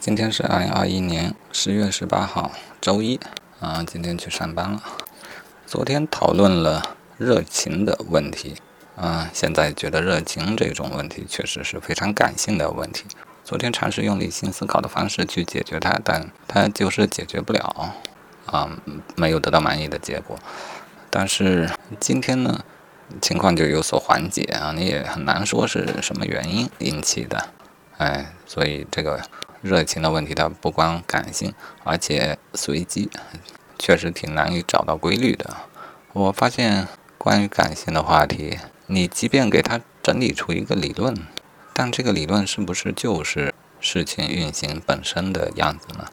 今天是二零二一年十月十八号，周一啊，今天去上班了。昨天讨论了热情的问题啊，现在觉得热情这种问题确实是非常感性的问题。昨天尝试用理性思考的方式去解决它，但它就是解决不了啊，没有得到满意的结果。但是今天呢，情况就有所缓解啊，你也很难说是什么原因引起的，哎，所以这个。热情的问题，它不光感性，而且随机，确实挺难以找到规律的。我发现，关于感性的话题，你即便给它整理出一个理论，但这个理论是不是就是事情运行本身的样子呢？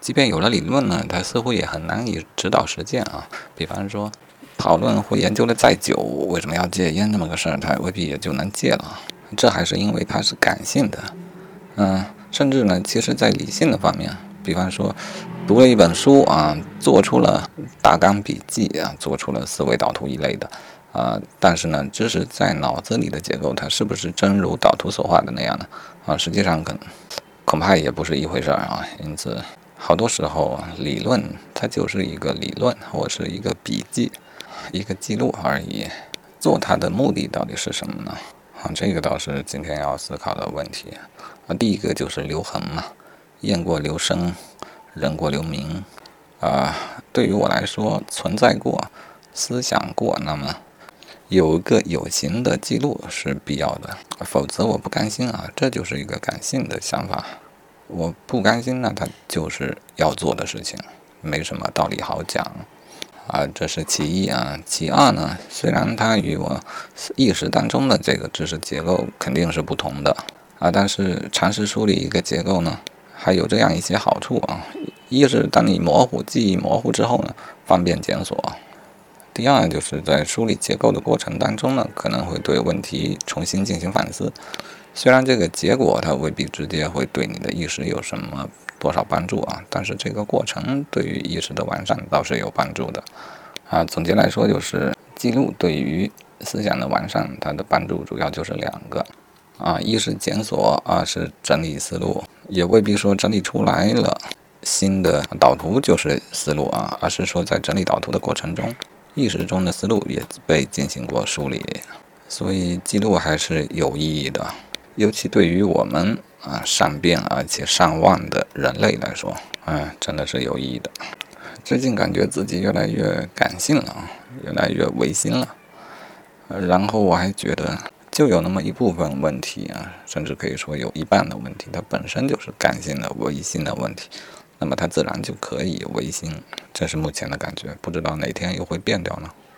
即便有了理论呢，它似乎也很难以指导实践啊。比方说，讨论或研究的再久，为什么要戒烟这么个事儿，它未必也就能戒了。这还是因为它是感性的，嗯。甚至呢，其实，在理性的方面，比方说，读了一本书啊，做出了大纲笔记啊，做出了思维导图一类的啊，但是呢，知识在脑子里的结构，它是不是真如导图所画的那样呢？啊，实际上可恐怕也不是一回事儿啊。因此，好多时候理论它就是一个理论，或是一个笔记，一个记录而已。做它的目的到底是什么呢？啊，这个倒是今天要思考的问题。啊，第一个就是留痕嘛，雁过留声，人过留名。啊，对于我来说，存在过，思想过，那么有一个有形的记录是必要的，否则我不甘心啊。这就是一个感性的想法，我不甘心，那它就是要做的事情，没什么道理好讲。啊，这是其一啊。其二呢，虽然它与我意识当中的这个知识结构肯定是不同的啊，但是尝试梳理一个结构呢，还有这样一些好处啊。一是当你模糊记忆模糊之后呢，方便检索；第二就是在梳理结构的过程当中呢，可能会对问题重新进行反思。虽然这个结果它未必直接会对你的意识有什么。多少帮助啊？但是这个过程对于意识的完善倒是有帮助的啊。总结来说，就是记录对于思想的完善，它的帮助主要就是两个啊：一是检索，二是整理思路。也未必说整理出来了新的导图就是思路啊，而是说在整理导图的过程中，意识中的思路也被进行过梳理。所以记录还是有意义的，尤其对于我们。啊，善变而且善忘的人类来说，嗯，真的是有意义的。最近感觉自己越来越感性了，越来越唯心了。然后我还觉得，就有那么一部分问题啊，甚至可以说有一半的问题，它本身就是感性的唯心的问题，那么它自然就可以唯心。这是目前的感觉，不知道哪天又会变掉呢？